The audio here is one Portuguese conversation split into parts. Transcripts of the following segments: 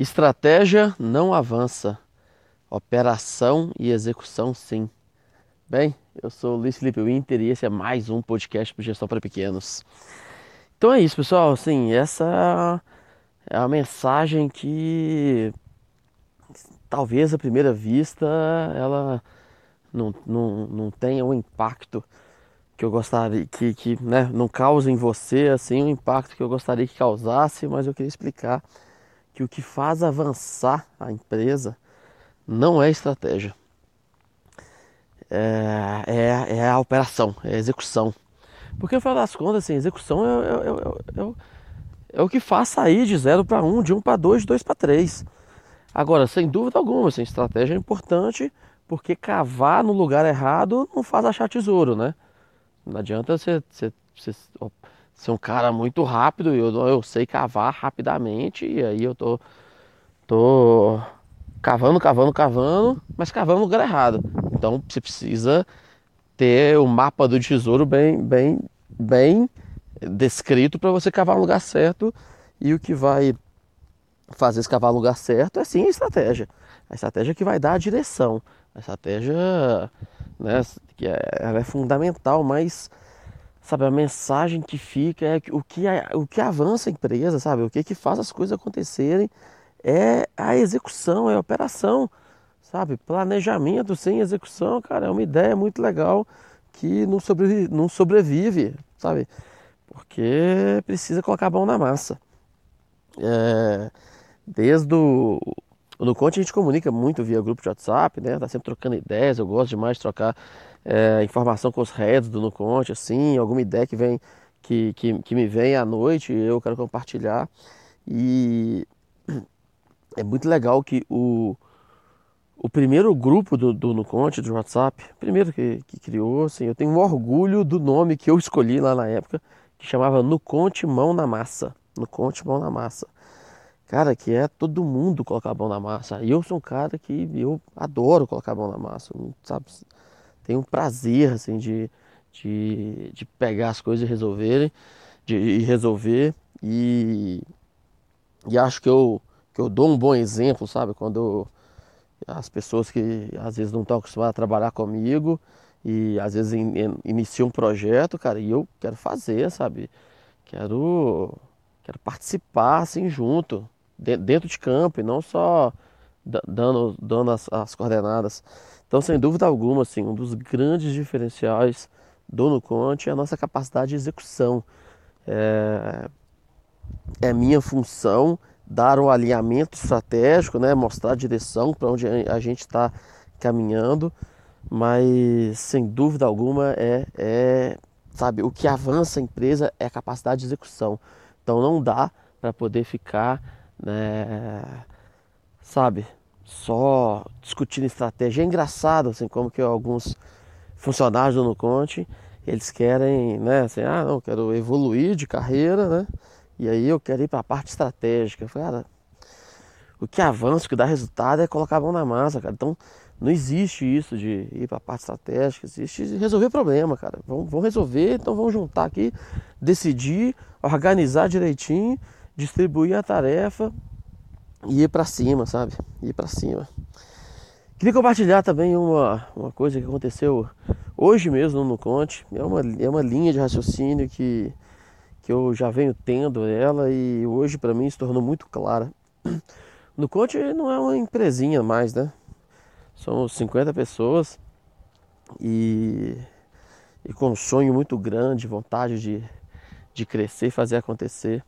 Estratégia não avança, operação e execução sim. Bem, eu sou o Luiz Felipe Winter e esse é mais um podcast para gestão para pequenos. Então é isso, pessoal. Assim, essa é a mensagem que talvez à primeira vista ela não, não, não tenha o um impacto que eu gostaria que, que né, não cause em você assim o um impacto que eu gostaria que causasse, mas eu queria explicar que o que faz avançar a empresa não é estratégia, é, é, é a operação, é a execução. Porque no final das contas, assim, execução é, é, é, é, é o que faz sair de 0 para 1, um, de 1 um para 2, de 2 para 3. Agora, sem dúvida alguma, assim, estratégia é importante porque cavar no lugar errado não faz achar tesouro, né? Não adianta você, você, você ser um cara muito rápido, eu, eu sei cavar rapidamente, e aí eu tô, tô cavando, cavando, cavando, mas cavando no lugar errado. Então você precisa ter o mapa do tesouro bem, bem, bem descrito para você cavar no lugar certo. E o que vai fazer esse cavar no lugar certo é sim a estratégia. A estratégia que vai dar a direção. A estratégia, né, que é, ela é fundamental, mas sabe, a mensagem que fica é o que, o que avança a empresa, sabe? O que, que faz as coisas acontecerem é a execução, é a operação, sabe? Planejamento sem execução, cara, é uma ideia muito legal que não sobrevive, não sobrevive sabe? Porque precisa colocar a mão na massa. É, desde o no Conte a gente comunica muito via grupo de WhatsApp, né? Tá sempre trocando ideias, eu gosto demais de trocar é, informação com os heads do Nuconte, assim, alguma ideia que vem que, que, que me vem à noite eu quero compartilhar. E é muito legal que o, o primeiro grupo do, do Nuconte, do WhatsApp, primeiro que, que criou, assim, eu tenho um orgulho do nome que eu escolhi lá na época, que chamava Nuconte Mão na Massa. Nuconte Mão na Massa. Cara, que é todo mundo colocar a mão na massa. E eu sou um cara que eu adoro colocar a mão na massa, sabe? Tem um prazer assim de, de, de pegar as coisas e resolverem, de, de resolver e, e acho que eu, que eu dou um bom exemplo, sabe? Quando as pessoas que às vezes não estão acostumadas a trabalhar comigo e às vezes in, in, um projeto, cara, e eu quero fazer, sabe? Quero, quero participar assim junto, dentro de campo e não só dando, dando as, as coordenadas. Então, sem dúvida alguma, assim, um dos grandes diferenciais do Nuconte é a nossa capacidade de execução. É, é minha função dar o um alinhamento estratégico, né, mostrar a direção para onde a gente está caminhando, mas sem dúvida alguma é, é, sabe, o que avança a empresa é a capacidade de execução. Então não dá para poder ficar, né, sabe, só discutindo estratégia. É engraçado, assim, como que alguns funcionários do Nuconte, eles querem, né, assim, ah, não, quero evoluir de carreira, né, e aí eu quero ir para a parte estratégica. Eu cara, o que avança, o que dá resultado é colocar a mão na massa, cara. Então, não existe isso de ir para a parte estratégica, existe resolver problema, cara. Vamos, vamos resolver, então vamos juntar aqui, decidir, organizar direitinho, distribuir a tarefa e ir para cima, sabe? Ir para cima. Queria compartilhar também uma, uma coisa que aconteceu hoje mesmo no Conte. É uma, é uma linha de raciocínio que, que eu já venho tendo ela e hoje para mim se tornou muito clara. No Conte não é uma empresinha mais, né? Somos 50 pessoas e, e com um sonho muito grande, vontade de, de crescer fazer acontecer.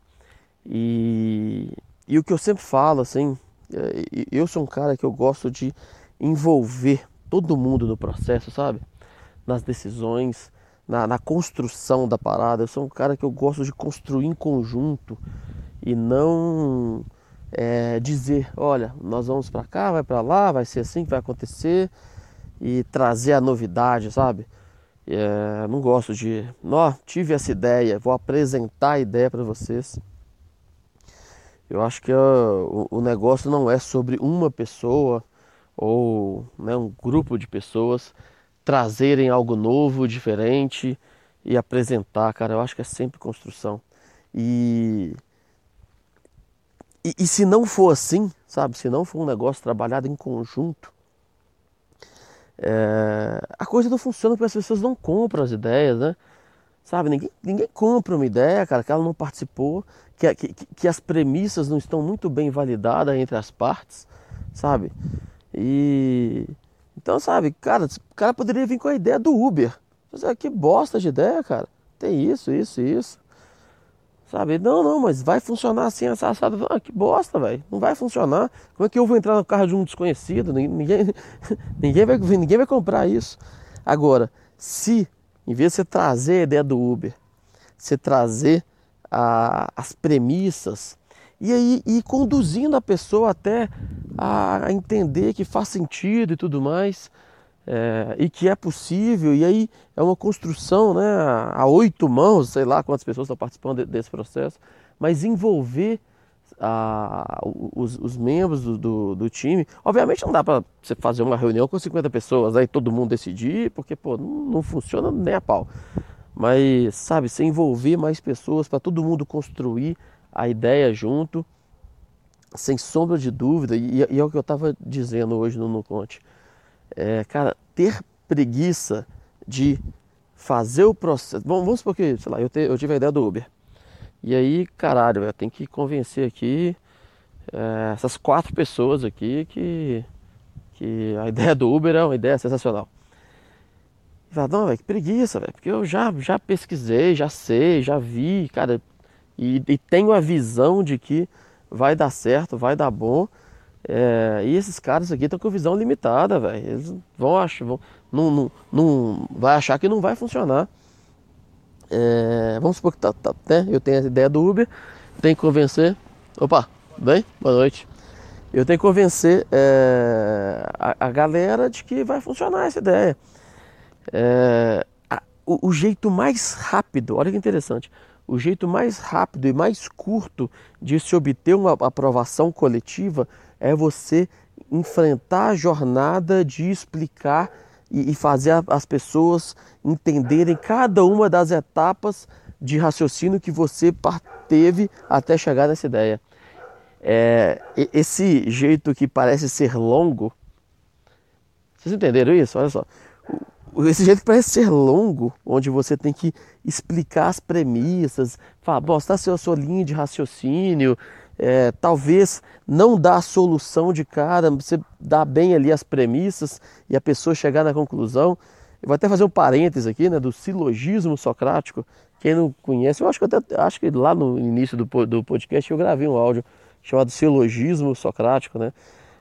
E e o que eu sempre falo, assim, é, eu sou um cara que eu gosto de envolver todo mundo no processo, sabe? Nas decisões, na, na, construção da parada. Eu sou um cara que eu gosto de construir em conjunto e não é, dizer, olha, nós vamos para cá, vai para lá, vai ser assim que vai acontecer e trazer a novidade, sabe? É, não gosto de, ó, tive essa ideia, vou apresentar a ideia para vocês. Eu acho que uh, o, o negócio não é sobre uma pessoa ou né, um grupo de pessoas trazerem algo novo, diferente e apresentar, cara. Eu acho que é sempre construção. E, e, e se não for assim, sabe? Se não for um negócio trabalhado em conjunto, é, a coisa não funciona porque as pessoas não compram as ideias, né? Sabe, ninguém, ninguém compra uma ideia, cara, que ela não participou, que, que, que as premissas não estão muito bem validadas entre as partes, sabe? E então, sabe, cara, o cara poderia vir com a ideia do Uber. Mas, que bosta de ideia, cara. Tem isso, isso, isso. Sabe? Não, não, mas vai funcionar assim, assado. Ah, que bosta, velho. Não vai funcionar. Como é que eu vou entrar no carro de um desconhecido? Ninguém, ninguém, vai, ninguém vai comprar isso. Agora, se, em vez de você trazer a ideia do Uber, você trazer a, as premissas, e aí ir conduzindo a pessoa até a entender que faz sentido e tudo mais, é, e que é possível, e aí é uma construção né, a oito mãos, sei lá quantas pessoas estão participando desse processo, mas envolver a, os, os, membros do, do, do, time. Obviamente não dá para você fazer uma reunião com 50 pessoas aí todo mundo decidir, porque pô, não, não funciona nem a pau. Mas, sabe, você envolver mais pessoas para todo mundo construir a ideia junto, sem sombra de dúvida, e, e é o que eu estava dizendo hoje no, no Conte é, cara, ter preguiça de fazer o processo. Bom, vamos supor que, sei lá, eu, te, eu tive a ideia do Uber. E aí, caralho, eu tenho que convencer aqui é, essas quatro pessoas aqui que, que a ideia do Uber é uma ideia sensacional. E fala, não, velho, que preguiça, velho, porque eu já, já pesquisei, já sei, já vi, cara, e, e tenho a visão de que vai dar certo, vai dar bom. É, e esses caras aqui estão com visão limitada, velho. Eles vão achar, vão, não, não, não, vai achar que não vai funcionar. É, vamos supor que tá, tá, né? eu tenho a ideia do Uber, tenho que convencer. Opa, bem? Boa noite. Eu tenho que convencer é, a, a, galera de que vai funcionar essa ideia. É, a, o, o jeito mais rápido, olha que interessante, o jeito mais rápido e mais curto de se obter uma aprovação coletiva é você enfrentar a jornada de explicar e, fazer as pessoas entenderem cada uma das etapas de raciocínio que você teve até chegar nessa ideia. É, esse jeito que parece ser longo, vocês entenderam isso? Olha só. Esse jeito que parece ser longo, onde você tem que explicar as premissas, falar, mostrar a sua linha de raciocínio, é, talvez não dar a solução de cara, você dá bem ali as premissas e a pessoa chegar na conclusão. Eu vou até fazer um parênteses aqui, né, do silogismo socrático. Quem não conhece, eu acho que até acho que lá no início do, do podcast eu gravei um áudio chamado silogismo socrático, né?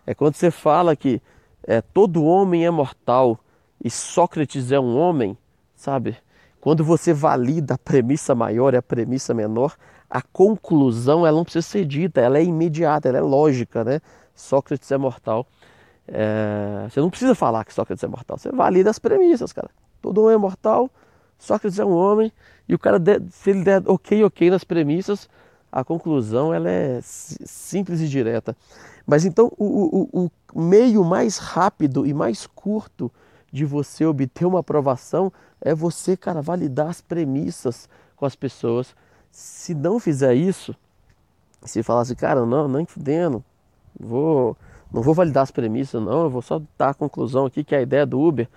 É quando você fala que é, todo homem é mortal e Sócrates é um homem, sabe? Quando você valida a premissa maior e a premissa menor, a conclusão ela não precisa ser dita, ela é imediata, ela é lógica, né? Sócrates é mortal. É... Você não precisa falar que Sócrates é mortal, você valida as premissas, cara. Todo homem é mortal, Sócrates é um homem, e o cara, se ele der ok, ok nas premissas, a conclusão ela é simples e direta. Mas então o, o, o meio mais rápido e mais curto de você obter uma aprovação é você, cara, validar as premissas com as pessoas se não fizer isso, se falar assim, cara, não, nem fudendo, vou, não vou validar as premissas, não, eu vou só dar a conclusão aqui que é a ideia do Uber,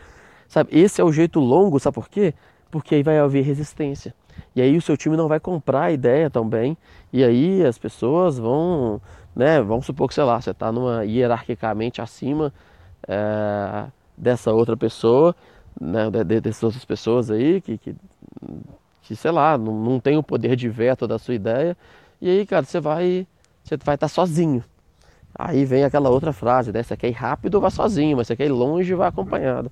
sabe? Esse é o jeito longo, sabe por quê? Porque aí vai haver resistência. E aí o seu time não vai comprar a ideia também. E aí as pessoas vão, né? Vamos supor que, sei lá, você está numa hierarquicamente acima é, dessa outra pessoa, né? Dessas outras pessoas aí que, que que sei lá, não, não tem o poder de veto da sua ideia. E aí, cara, você vai você vai estar sozinho. Aí vem aquela outra frase, né? Você quer ir rápido, vá sozinho, mas você quer ir longe, vá acompanhado.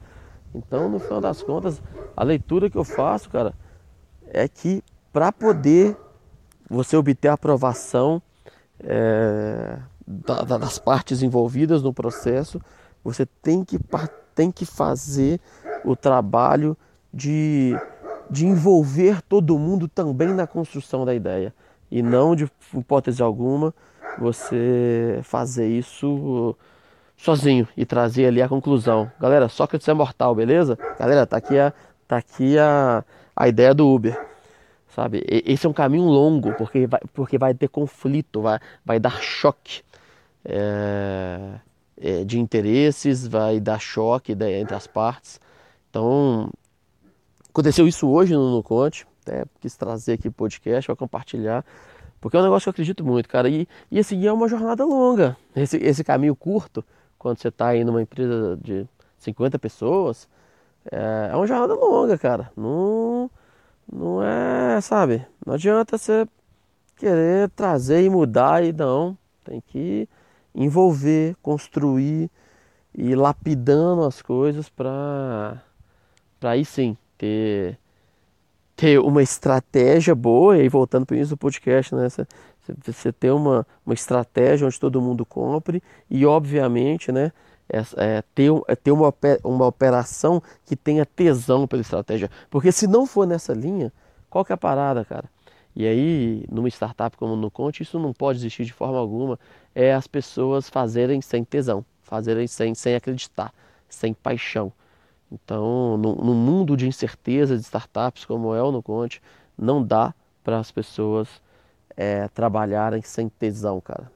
Então, no final das contas, a leitura que eu faço, cara, é que para poder você obter a aprovação é, da, das partes envolvidas no processo, você tem que, tem que fazer o trabalho de de envolver todo mundo também na construção da ideia e não de hipótese alguma você fazer isso sozinho e trazer ali a conclusão. Galera, Sócrates é mortal, beleza? Galera, tá aqui a, tá aqui a, a ideia do Uber. Sabe? Esse é um caminho longo, porque vai, porque vai ter conflito, vai, vai dar choque. é, de interesses, vai dar choque entre as partes. Então, aconteceu isso hoje no, no Conte, até quis trazer aqui o podcast para compartilhar, porque é um negócio que eu acredito muito, cara. E, e assim, é uma jornada longa. Esse, esse caminho curto, quando você está aí numa empresa de 50 pessoas, é, é uma jornada longa, cara. Não, não é, sabe? Não adianta você querer trazer e mudar e não. Tem que envolver, construir e lapidando as coisas para para aí sim ter ter uma estratégia boa, e aí voltando para isso do podcast, né? Você, você ter uma, uma estratégia onde todo mundo compre e, obviamente, né? É, é, ter, é ter uma, uma operação que tenha tesão pela estratégia. Porque se não for nessa linha, qual que é a parada, cara? E aí, numa startup como no Conte, isso não pode existir de forma alguma. É as pessoas fazerem sem tesão, fazerem sem, sem acreditar, sem paixão. Então, no, no mundo de incerteza de startups como é o no Conte, não dá para as pessoas é, trabalharem sem tesão, cara.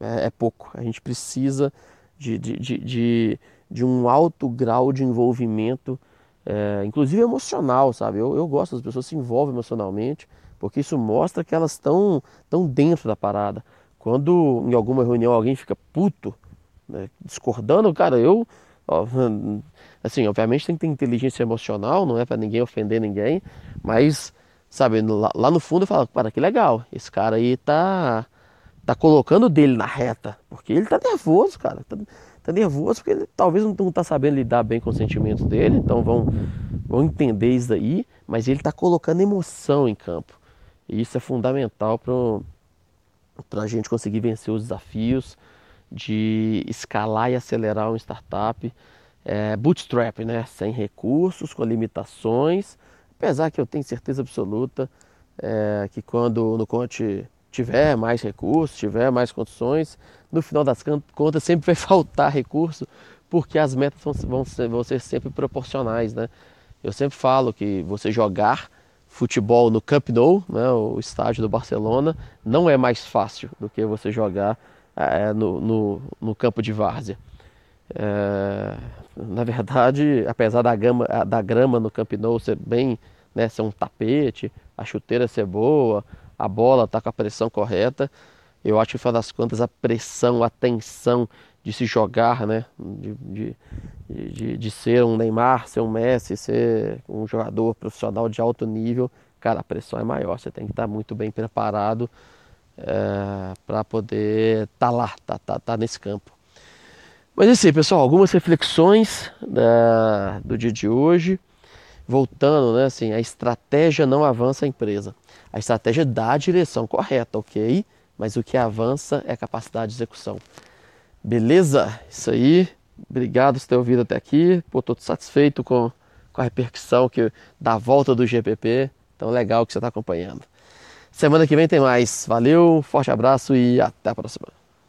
É, é, é, pouco. A gente precisa de, de, de, de, de um alto grau de envolvimento, é, inclusive emocional, sabe? Eu, eu gosto das pessoas se envolvem emocionalmente, porque isso mostra que elas estão tão dentro da parada. Quando em alguma reunião alguém fica puto, né, discordando, cara, eu Assim, obviamente tem que ter inteligência emocional, não é para ninguém ofender ninguém, mas, sabe, lá, lá no fundo eu falo, cara, que legal, esse cara aí tá, tá colocando dele na reta, porque ele tá nervoso, cara, tá, tá nervoso porque ele talvez não, não tá sabendo lidar bem com os sentimentos dele, então vão, vão entender isso daí, mas ele tá colocando emoção em campo, e isso é fundamental para a gente conseguir vencer os desafios de escalar e acelerar uma startup, é, bootstrap, né? sem recursos, com limitações, apesar que eu tenho certeza absoluta é, que quando no Conte tiver mais recursos, tiver mais condições, no final das contas sempre vai faltar recurso, porque as metas vão ser, vão ser sempre proporcionais. Né? Eu sempre falo que você jogar futebol no Camp Nou, né, o estádio do Barcelona, não é mais fácil do que você jogar é, no, no, no campo de várzea. É, na verdade, apesar da, gama, da grama no Camp Nou ser bem, né, ser um tapete, a chuteira ser boa, a bola estar tá com a pressão correta, eu acho que, no final das contas, a pressão, a tensão de se jogar, né, de, de, de, de ser um Neymar, ser um Messi, ser um jogador profissional de alto nível, cara, a pressão é maior, você tem que estar muito bem preparado é, para poder estar tá lá, tá, tá, tá nesse campo. Mas é assim, pessoal, algumas reflexões da, do dia de hoje. Voltando, né, assim, a estratégia não avança a empresa. A estratégia dá a direção correta, ok? Mas o que avança é a capacidade de execução. Beleza? Isso aí. Obrigado por ter ouvido até aqui. Estou satisfeito com, com a repercussão que, da volta do GPP. Então, legal que você está acompanhando. Semana que vem tem mais. Valeu, forte abraço e até a próxima.